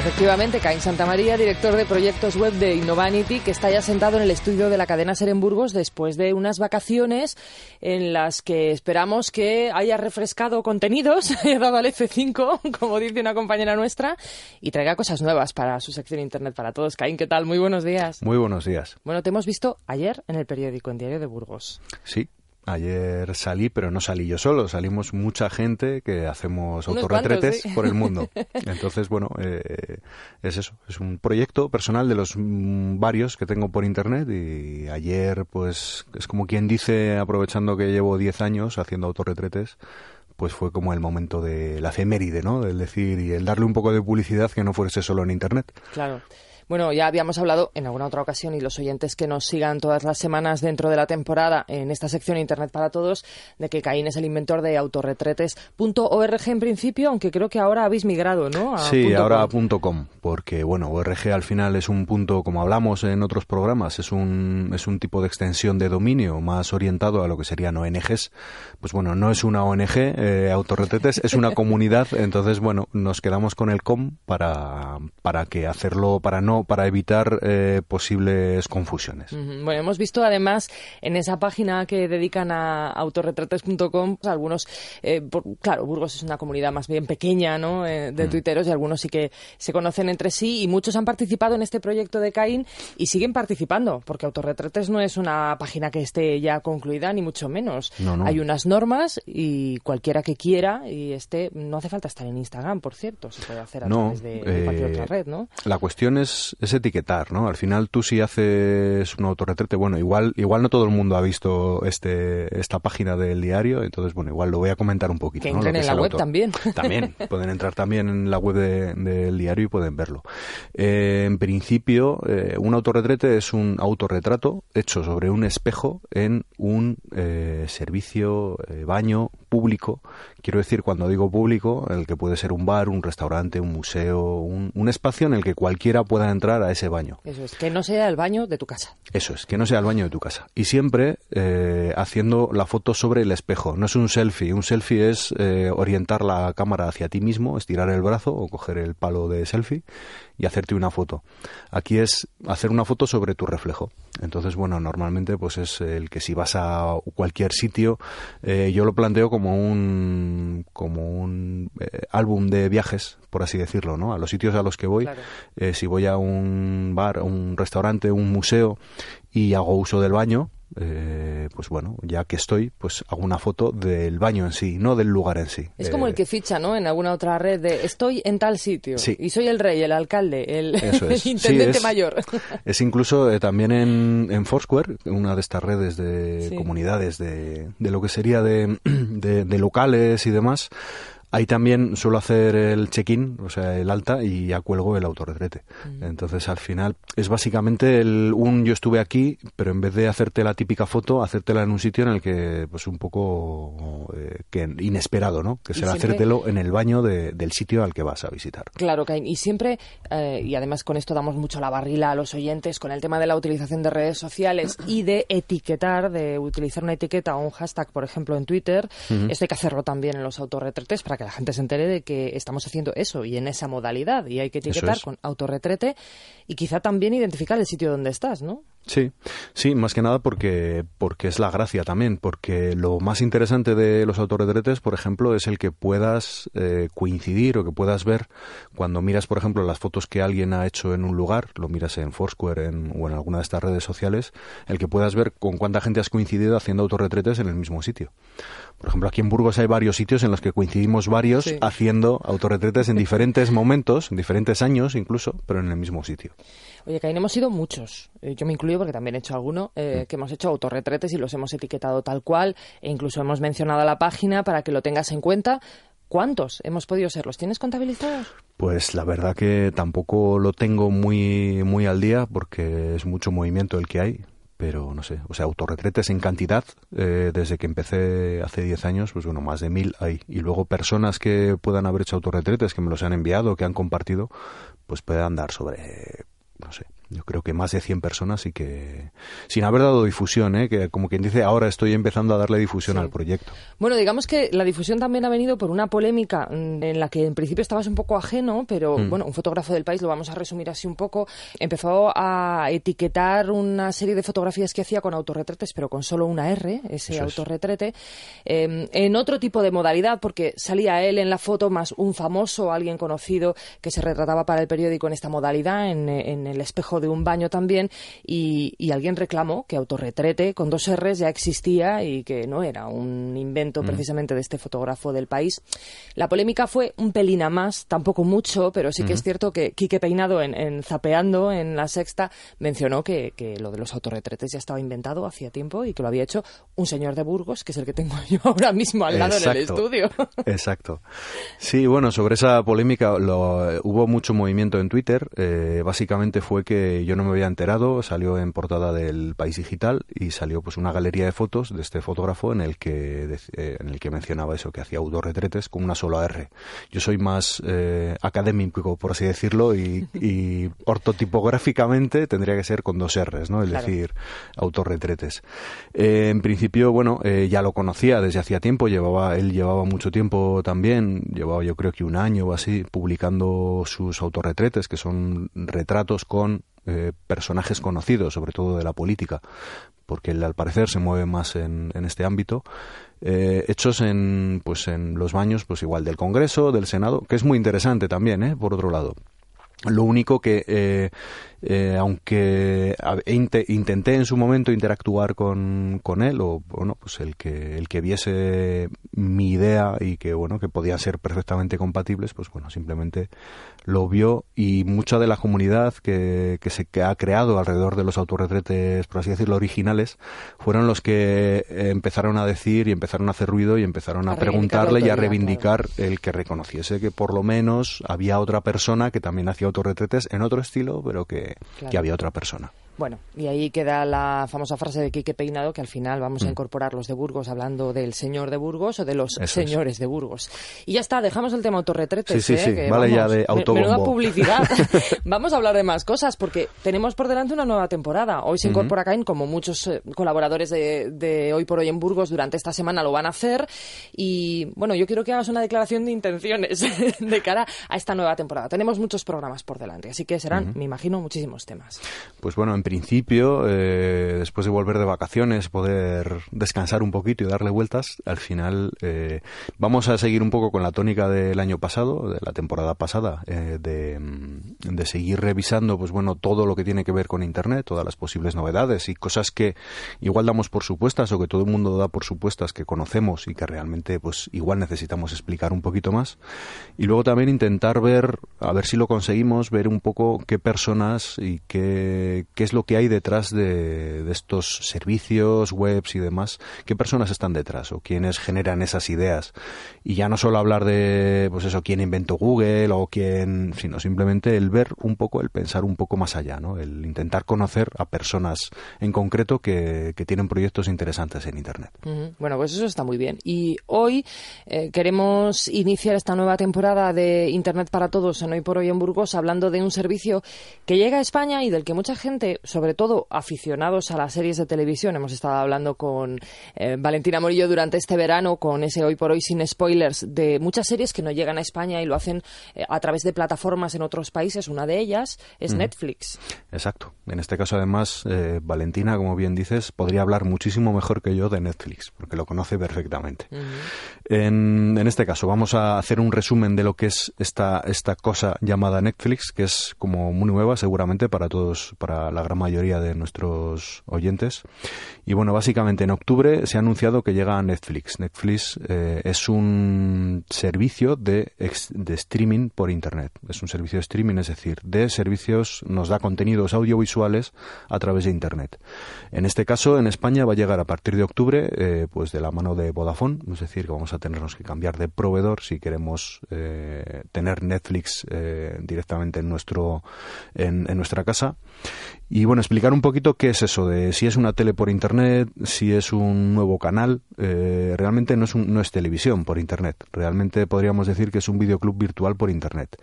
Efectivamente, Caín Santamaría, director de proyectos web de Innovanity, que está ya sentado en el estudio de la cadena Ser en Burgos después de unas vacaciones en las que esperamos que haya refrescado contenidos, haya dado al F5, como dice una compañera nuestra, y traiga cosas nuevas para su sección Internet para todos. Caín, ¿qué tal? Muy buenos días. Muy buenos días. Bueno, te hemos visto ayer en el periódico, en Diario de Burgos. Sí, Ayer salí, pero no salí yo solo, salimos mucha gente que hacemos autorretretes por el mundo. Entonces, bueno, eh, es eso, es un proyecto personal de los mm, varios que tengo por internet y ayer, pues, es como quien dice, aprovechando que llevo 10 años haciendo autorretretes, pues fue como el momento de la efeméride, ¿no? Del decir y el darle un poco de publicidad que no fuese solo en internet. Claro. Bueno, ya habíamos hablado en alguna otra ocasión y los oyentes que nos sigan todas las semanas dentro de la temporada en esta sección Internet para Todos, de que Caín es el inventor de autorretretes.org en principio, aunque creo que ahora habéis migrado, ¿no? sí, ahora a .com, porque bueno, ORG al final es un punto, como hablamos en otros programas, es un, es un tipo de extensión de dominio más orientado a lo que serían ONGs. Pues bueno, no es una ONG, eh, autorretretes, es una comunidad, entonces bueno, nos quedamos con el com para, para que hacerlo, para no para evitar eh, posibles confusiones. Bueno, hemos visto además en esa página que dedican a autorretrates.com pues, algunos, eh, claro, Burgos es una comunidad más bien pequeña ¿no? Eh, de mm. tuiteros y algunos sí que se conocen entre sí y muchos han participado en este proyecto de Caín y siguen participando porque Autorretrates no es una página que esté ya concluida ni mucho menos. Hay unas normas y cualquiera que quiera y este no hace falta estar en Instagram, por cierto, se puede hacer a través de, de cualquier otra red, ¿no? La cuestión es es, etiquetar, ¿no? Al final tú si haces un autorretrete, bueno, igual, igual no todo el mundo ha visto este, esta página del diario, entonces, bueno, igual lo voy a comentar un poquito. Que entren en la web también. También, pueden entrar también en la web del diario y pueden verlo. Eh, en principio, eh, un autorretrete es un autorretrato hecho sobre un espejo en un eh, servicio, baño público. Quiero decir, cuando digo público, el que puede ser un bar, un restaurante, un museo, un, un espacio en el que cualquiera pueda entrar a ese baño. Eso es, que no sea el baño de tu casa. Eso es, que no sea el baño de tu casa. Y siempre eh, haciendo la foto sobre el espejo. No es un selfie. Un selfie es eh, orientar la cámara hacia ti mismo, estirar el brazo o coger el palo de selfie y hacerte una foto. Aquí es hacer una foto sobre tu reflejo. Entonces, bueno, normalmente pues es el que si vas a cualquier sitio, eh, yo lo planteo como un como un eh, álbum de viajes, por así decirlo, ¿no? A los sitios a los que voy, eh, si voy a un bar, un restaurante, un museo y hago uso del baño, eh, pues bueno, ya que estoy, pues hago una foto del baño en sí, no del lugar en sí. Es como el que ficha, ¿no? En alguna otra red de estoy en tal sitio y soy el rey, el alcalde, el, intendente mayor. Es incluso eh, también en, en, Foursquare, una de estas redes de comunidades de, de, lo que sería de, de locales y demás Ahí también suelo hacer el check-in, o sea, el alta, y ya cuelgo el autorretrete. Mm. Entonces, al final, es básicamente el, un yo estuve aquí, pero en vez de hacerte la típica foto, hacértela en un sitio en el que, pues un poco eh, que inesperado, ¿no? Que será hacértelo en el baño del sitio al que vas a visitar. Claro, Caín. Y siempre, eh, y además con esto damos mucho la barrila a los oyentes, con el tema de la utilización de redes sociales y de etiquetar, de utilizar una etiqueta o un hashtag, por ejemplo, en Twitter, esto hay que hacerlo también en los autorretretes para que la gente se entere de que estamos haciendo eso y en esa modalidad y hay que etiquetar con autorretrete y quizá también identificar el sitio donde estás, ¿no? Sí, sí, más que nada porque, porque es la gracia también, porque lo más interesante de los autorretretes, por ejemplo, es el que puedas eh, coincidir o que puedas ver cuando miras, por ejemplo, las fotos que alguien ha hecho en un lugar, lo miras en Foursquare o en alguna de estas redes sociales, el que puedas ver con cuánta gente has coincidido haciendo autorretretes en el mismo sitio. Por ejemplo, aquí en Burgos hay varios sitios en los que coincidimos varios haciendo autorretretes en diferentes momentos, en diferentes años incluso, pero en el mismo sitio. Oye, Caín, hemos sido muchos, eh, yo me incluyo porque también he hecho alguno, eh, mm. que hemos hecho autorretretes y los hemos etiquetado tal cual, e incluso hemos mencionado la página para que lo tengas en cuenta. ¿Cuántos hemos podido ser? ¿Los tienes contabilizados? Pues la verdad que tampoco lo tengo muy, muy al día porque es mucho movimiento el que hay pero no sé, o sea, autorretretes en cantidad, eh, desde que empecé hace 10 años, pues bueno, más de mil hay. Y luego personas que puedan haber hecho autorretretes, que me los han enviado, que han compartido, pues puede andar sobre, no sé, yo creo que más de 100 personas y que sin haber dado difusión, ¿eh? que como quien dice, ahora estoy empezando a darle difusión al proyecto. Bueno, digamos que la difusión también ha venido por una polémica mm, en la que en principio estabas un poco ajeno, pero mm. bueno, un fotógrafo del país, lo vamos a resumir así un poco, empezó a etiquetar una serie de fotografías que hacía con autorretretes, pero con solo una R, ese autorretrete, em, en otro tipo de modalidad, porque salía él en la foto más un famoso, alguien conocido que se retrataba para el periódico en esta modalidad, en, en el espejo de un baño también y, alguien reclamó que autorretrete con dos R's ya existía y que no era un invento mm. precisamente de este fotógrafo del país. La polémica fue un pelín a más, tampoco mucho, pero sí que es cierto que Quique Peinado en, Zapeando, en La Sexta, mencionó que, lo de los autorretretes ya estaba inventado hacía tiempo y que lo había hecho un señor de Burgos, que es el que tengo yo ahora mismo al lado en el estudio. Exacto. Sí, bueno, sobre esa polémica hubo mucho movimiento en Twitter. Eh, básicamente fue que yo no me había enterado, salió en portada del País Digital y salió pues una galería de fotos de este fotógrafo en el que eh, en el que mencionaba eso que hacía autorretretes con una sola R. Yo soy más eh, académico por así decirlo y, ortotipográficamente tendría que ser con dos R's, ¿no? Es decir, autorretretes. Eh, en principio, bueno, ya lo conocía desde hacía tiempo, llevaba él llevaba mucho tiempo también, llevaba yo creo que un año o así publicando sus autorretretes que son retratos con eh, personajes conocidos, sobre todo de la política, porque él al parecer se mueve más en, este ámbito, eh, hechos en, pues en los baños, pues igual del Congreso, del Senado, que es muy interesante también, ¿eh? por otro lado. Lo único que, eh, eh, aunque intenté en su momento interactuar con, con, él, o bueno, pues el que, el que viese mi idea y que bueno, que podían ser perfectamente compatibles, pues bueno, simplemente lo vio. Y mucha de la comunidad que, que se que ha creado alrededor de los autorretretes, por así decirlo, originales, fueron los que empezaron a decir y empezaron a hacer ruido y empezaron a, preguntarle y a reivindicar el que reconociese que por lo menos había otra persona que también hacía autorretretes en otro estilo, pero que, que había otra persona. Bueno, y ahí queda la famosa frase de Quique Peinado que al final vamos a mm. incorporar los de Burgos hablando del señor de Burgos o de los señores de Burgos. Y ya está, dejamos el tema autorretretes. Sí, sí, ¿eh? vale ya de autobombo. publicidad. vamos a hablar de más cosas porque tenemos por delante una nueva temporada. Hoy se incorpora Cain, como muchos eh, colaboradores de, de, Hoy por Hoy en Burgos durante esta semana lo van a hacer. Y bueno, yo quiero que hagas una declaración de intenciones de cara a esta nueva temporada. Tenemos muchos programas por delante, así que serán, me imagino, muchísimos temas. Pues bueno, en principio, eh, después de volver de vacaciones, poder descansar un poquito y darle vueltas, al final eh, vamos a seguir un poco con la tónica del año pasado, de la temporada pasada, eh, de, de, seguir revisando, pues bueno, todo lo que tiene que ver con Internet, todas las posibles novedades y cosas que igual damos por supuestas o que todo el mundo da por supuestas que conocemos y que realmente, pues igual necesitamos explicar un poquito más. Y luego también intentar ver, a ver si lo conseguimos, ver un poco qué personas y qué, qué es lo que hay detrás de, estos servicios, webs y demás, qué personas están detrás o quiénes generan esas ideas. Y ya no solo hablar de, pues eso, quién inventó Google o quién, sino simplemente el ver un poco, el pensar un poco más allá, ¿no? El intentar conocer a personas en concreto que, tienen proyectos interesantes en Internet. Bueno, pues eso está muy bien. Y hoy eh, queremos iniciar esta nueva temporada de Internet para Todos en Hoy por Hoy en Burgos hablando de un servicio que llega a España y del que mucha gente, sobre todo aficionados a las series de televisión. Hemos estado hablando con eh, Valentina Morillo durante este verano, con ese Hoy por Hoy sin spoilers, de muchas series que no llegan a España y lo hacen eh, a través de plataformas en otros países. Una de ellas es Netflix. Exacto. En este caso, además, eh, Valentina, como bien dices, podría hablar muchísimo mejor que yo de Netflix, porque lo conoce perfectamente. en, en, este caso, vamos a hacer un resumen de lo que es esta, esta cosa llamada Netflix, que es como muy nueva, seguramente, para todos, para la gran mayoría de nuestros oyentes. Y bueno, básicamente en octubre se ha anunciado que llega a Netflix. Netflix eh, es un servicio de, de streaming por Internet. Es un servicio de streaming, es decir, de servicios, nos da contenidos audiovisuales a través de Internet. En este caso, en España va a llegar a partir de octubre, eh, pues de la mano de Vodafone, es decir, que vamos a tenernos que cambiar de proveedor si queremos eh, tener Netflix directamente en nuestro en, nuestra casa. Bueno, explicar un poquito qué es eso de si es una tele por internet, si es un nuevo canal. Eh, realmente no es, no es televisión por internet. Realmente podríamos decir que es un videoclub virtual por internet.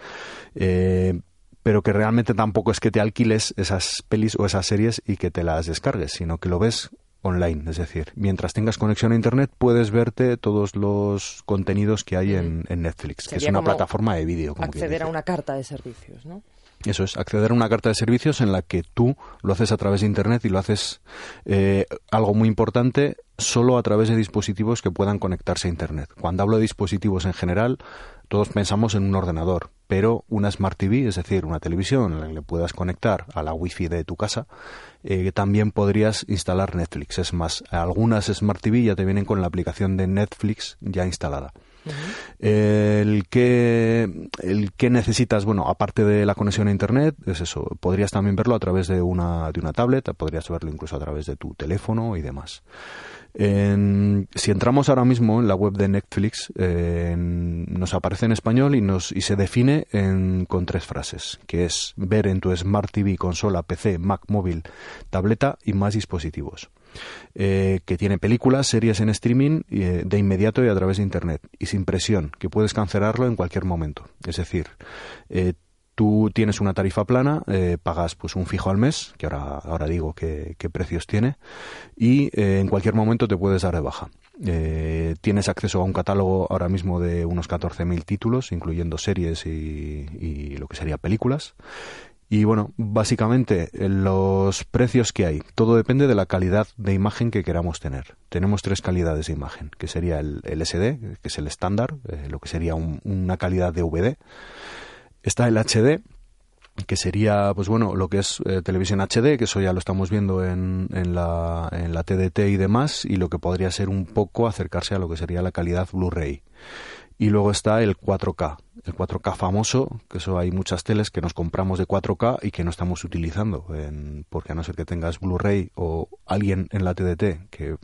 Eh, pero que realmente tampoco es que te alquiles esas pelis o esas series y que te las descargues, sino que lo ves online, es decir, mientras tengas conexión a Internet puedes verte todos los contenidos que hay en, Netflix, que es una plataforma de vídeo. Acceder a una carta de servicios, ¿no? Eso es, acceder a una carta de servicios en la que tú lo haces a través de Internet y lo haces eh, algo muy importante solo a través de dispositivos que puedan conectarse a Internet. Cuando hablo de dispositivos en general, todos pensamos en un ordenador, pero una Smart TV, es decir, una televisión en la que le puedas conectar a la Wi-Fi de tu casa, eh, también podrías instalar Netflix. Es más, algunas Smart TV ya te vienen con la aplicación de Netflix ya instalada. El que el que necesitas, bueno, aparte de la conexión a internet, es eso. Podrías también verlo a través de una de una tablet, podrías verlo incluso a través de tu teléfono y demás si entramos ahora mismo en la web de Netflix, nos aparece en español y, nos, y se define con tres frases, que es ver en tu Smart TV, consola, PC, Mac, móvil, tableta y más dispositivos. Eh, que tiene películas, series en streaming eh, de inmediato y a través de Internet, y sin presión, que puedes cancelarlo en cualquier momento. Es decir, eh, Tú tienes una tarifa plana, eh, pagas pues un fijo al mes, que ahora, ahora digo qué, precios tiene, y eh, en cualquier momento te puedes dar de baja. Eh, tienes acceso a un catálogo ahora mismo de unos 14.000 títulos, incluyendo series y, lo que sería películas. Y bueno, básicamente los precios que hay, todo depende de la calidad de imagen que queramos tener. Tenemos tres calidades de imagen, que sería el, SD, que es el estándar, lo que sería una calidad de VD Está el HD, que sería, pues bueno, lo que es eh, televisión HD, que eso ya lo estamos viendo en, en, la, en la TDT y demás, y lo que podría ser un poco acercarse a lo que sería la calidad Blu-ray. Y luego está el 4K, el 4K famoso, que eso hay muchas teles que nos compramos de 4K y que no estamos utilizando, porque a no ser que tengas Blu-ray o alguien en la TDT que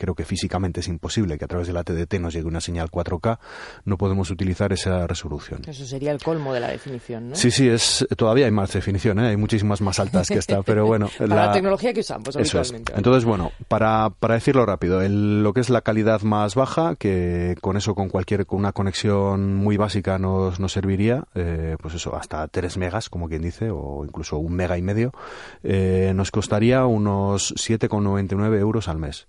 creo que físicamente es imposible que a través de la TDT nos llegue una señal 4K, no podemos utilizar esa resolución. Eso sería el colmo de la definición, ¿no? Sí, sí, es, todavía hay más definición, ¿eh? hay muchísimas más altas que esta, pero bueno. la, tecnología que usamos habitualmente. Entonces, bueno, para, para decirlo rápido, lo que es la calidad más baja, que con eso, con cualquier, con una conexión muy básica nos, nos serviría, eh, pues eso, hasta 3 megas, como quien dice, o incluso un mega y medio, eh, nos costaría unos 7,99 euros al mes.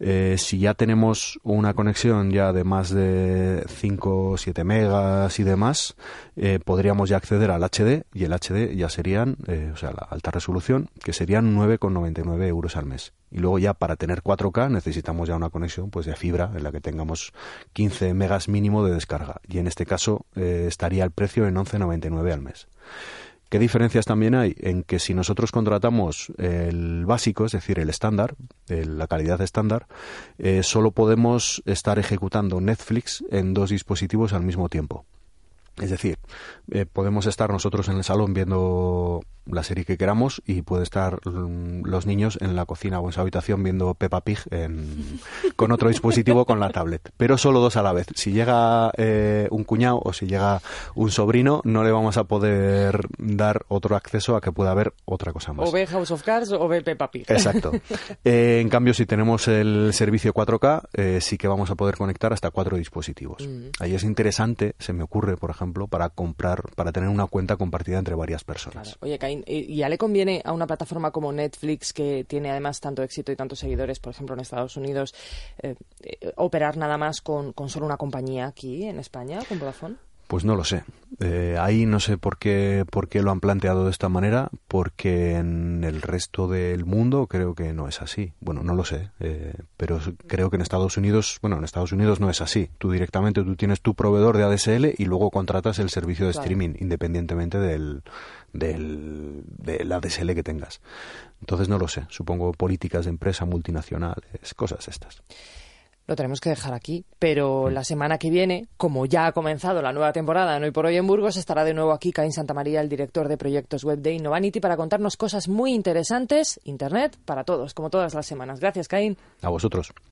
Eh, si ya tenemos una conexión ya de más de 5 o 7 megas y demás, eh, podríamos ya acceder al HD y el HD ya serían, eh, o sea, la alta resolución, que serían 9,99 euros al mes. Y luego ya para tener 4K necesitamos ya una conexión pues de fibra en la que tengamos 15 megas mínimo de descarga. Y en este caso estaría el precio en 11,99 al mes. ¿Qué diferencias también hay? En que si nosotros contratamos el básico, es decir, el estándar, la calidad estándar, eh, solo podemos estar ejecutando Netflix en dos dispositivos al mismo tiempo. Es decir, eh, podemos estar nosotros en el salón viendo la serie que queramos y puede estar mm, los niños en la cocina o en su habitación viendo Peppa Pig con otro dispositivo con la tablet. Pero solo dos a la vez. Si llega eh, un cuñado o si llega un sobrino, no le vamos a poder dar otro acceso a que pueda ver otra cosa más. O ve House of Cards o ve Peppa Pig. Exacto. Eh, en cambio, si tenemos el servicio 4K, eh, sí que vamos a poder conectar hasta cuatro dispositivos. Mm. Ahí es interesante, se me ocurre, por ejemplo, para comprar, para tener una cuenta compartida entre varias personas. Oye, Caín, ¿y ya le conviene a una plataforma como Netflix, que tiene además tanto éxito y tantos seguidores, por ejemplo, en Estados Unidos, eh, eh, operar nada más con, con, solo una compañía aquí en España, con Vodafone? Pues no lo sé. Eh, ahí no sé por qué, por qué lo han planteado de esta manera, porque en el resto del mundo creo que no es así. Bueno, no lo sé, eh, pero creo que en Estados Unidos, bueno, en Estados Unidos no es así. Tú directamente tú tienes tu proveedor de ADSL y luego contratas el servicio de streaming independientemente del, del, del ADSL que tengas. Entonces no lo sé. Supongo políticas de empresa multinacionales, cosas estas lo tenemos que dejar aquí. Pero la semana que viene, como ya ha comenzado la nueva temporada en Hoy por Hoy en Burgos, estará de nuevo aquí Caín Santa María, el director de proyectos web de Innovanity, para contarnos cosas muy interesantes, Internet para todos, como todas las semanas. Gracias, Caín. A vosotros.